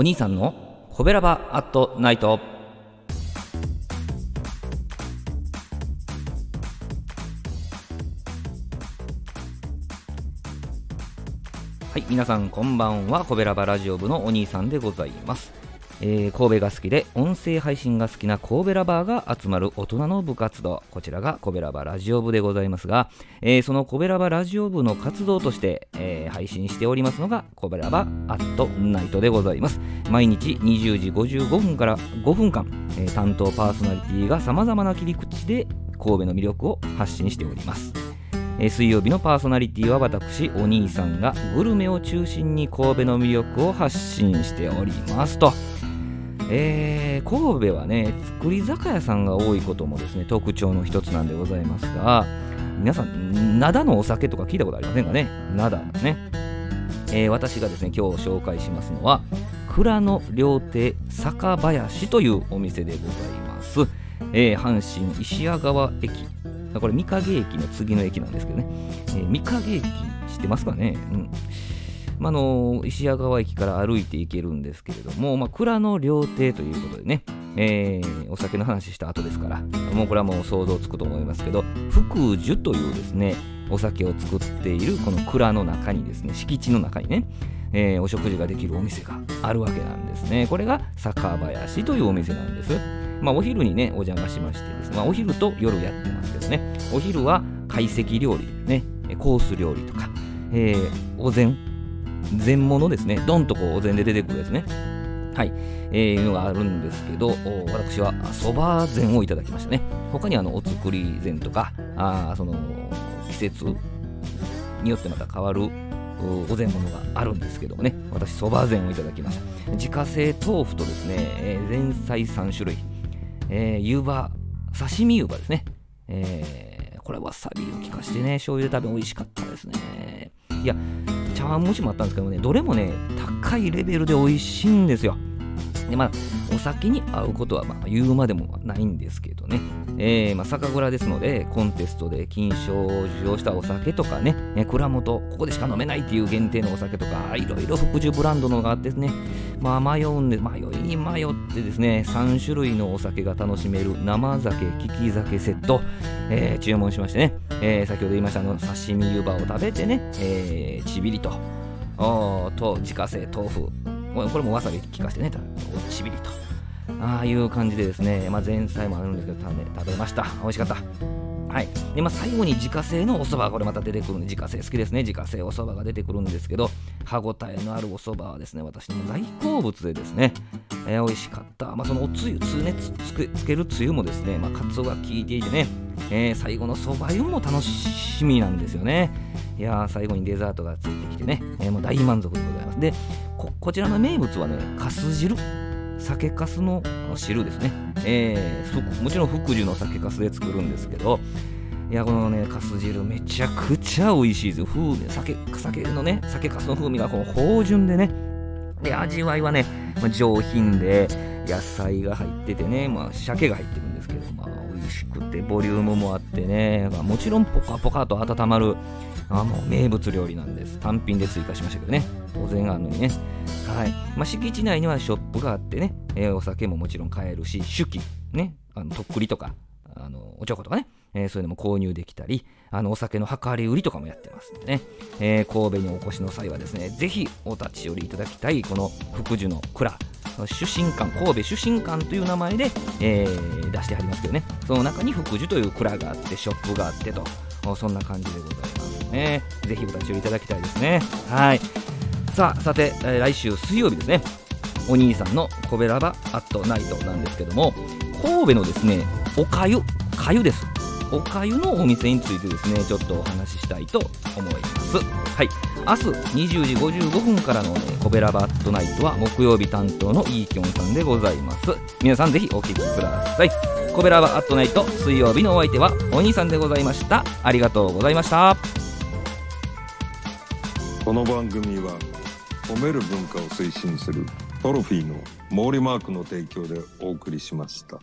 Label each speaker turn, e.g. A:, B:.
A: お兄さんのコベラバアットナイト。はい皆さんこんばんは。コベラバラジオ部のお兄さんでございます。えー、神戸が好きで音声配信が好きな神戸ラバーが集まる大人の部活動こちらが神戸ラバーラジオ部でございますが、えー、その神戸ラバーラジオ部の活動として、えー、配信しておりますのが神戸ラバーアットナイトでございます。毎日20時55分から5分間、え担当パーソナリティがさまざまな切り口で神戸の魅力を発信しております。水曜日のパーソナリティは私お兄さんがグルメを中心に神戸の魅力を発信しておりますと。えー、神戸はね造り酒屋さんが多いこともですね特徴の一つなんでございますが皆さん灘のお酒とか聞いたことありませんかね？灘のね、えー、私がですね今日紹介しますのは蔵の料亭酒林というお店でございます、えー、阪神石屋川駅。これ三影駅の次の駅なんですけどね、えー、三影駅知ってますかね？うん。まあの石屋川駅から歩いて行けるんですけれども、まあ、蔵の料亭ということでね、えー、お酒の話した後ですから、もうこれはもう想像つくと思いますけど、福寿というですね、お酒を作っているこの蔵の中にですね、敷地の中にね、えー、お食事ができるお店があるわけなんですね。これが酒林というお店なんです。まあ、お昼にね、お邪魔しましてですね、まあ、お昼と夜やってますけどね、お昼は懐石料理、ね、コース料理とか、えー、お膳、全物ですね、ドンとこうお膳で出てくるやつね。はい、えー、いうのがあるんですけど、私はそば膳をいただきましたね。他にあのお作り膳とか、あその季節によってまた変わるお膳物があるんですけどもね、私、そば膳をいただきました。自家製豆腐とですね、えー、前菜3種類、えー、湯葉、刺身湯葉ですね。えー、これわさびを効かしてね、醤油で食べ美味しかったですね。いや、茶碗蒸しもあったんですけどね、どれもね、高いレベルで美味しいんですよ。でまあ、お酒に合うことはまあ言うまでもないんですけどね、えー、まあ、酒蔵ですので、コンテストで金賞を受賞したお酒とかね、蔵元、ここでしか飲めないっていう限定のお酒とか、いろいろ福寿ブランドのがあってですね、まあ、迷うんで、迷いに迷ってですね、3種類のお酒が楽しめる生酒、利き酒セット、えー、注文しましてね、えー、先ほど言いましたあの刺身湯葉を食べてね、えー、ちびりとお、と自家製豆腐、これもわさび効かせてね、ちびりと。ああいう感じでですね、まあ、前菜もあるんですけど、食べました。美味しかった。はい。で、まあ、最後に自家製のお蕎麦、これまた出てくるんで、自家製好きですね。自家製お蕎麦が出てくるんですけど、歯ごたえのあるお蕎麦はですね、私の大好物でですね、えー、美味しかった。まあ、そのおつゆ、つねつつけるつゆもですね、まあ、かつおが効いていてね、えー、最後の蕎麦湯も楽しみなんですよね。いやー、最後にデザートがついてきてね、えー、もう大満足でございます。で、こちらの名物はね、かす汁。酒かすの汁ですね。えー、もちろん福寿の酒かすで作るんですけど、いや、このね、かす汁めちゃくちゃ美味しいですよ。風味、酒、酒のね、酒かすの風味がこの芳醇でね、で、味わいはね、まあ、上品で、野菜が入っててね、まあ、鮭が入ってるんですけど、まあ、美味しくて、ボリュームもあってね、まあ、もちろんポカポカと温まる、あもう名物料理なんです。単品で追加しましたけどね。当然あるのにね。はい。まあ、敷地内にはショップがあってね、えー、お酒ももちろん買えるし、手記、ね、あのとっくりとか、あのおちょことかね、えー、そういうのも購入できたり、あのお酒の量り売りとかもやってますんでね、えー、神戸にお越しの際はですね、ぜひお立ち寄りいただきたい、この福寿の蔵、出身館、神戸出身館という名前で、えー、出してありますけどね、その中に福寿という蔵があって、ショップがあってと、そんな感じでございますね。ぜひお立ち寄りいただきたいですね。はい。さあ、さて、え来週水曜日ですね、お兄さんのコベラバアットナイトなんですけども、神戸のですね、おかゆ、かゆです。おかゆのお店についてですね、ちょっとお話ししたいと思います。はい。明日20時55分からの、ね、コベラバットナイトは木曜日担当のイーキョンさんでございます。皆さんぜひお聴きください。コベラバットナイト水曜日のお相手はお兄さんでございました。ありがとうございました。
B: この番組は褒める文化を推進するトロフィーの毛利マークの提供でお送りしました。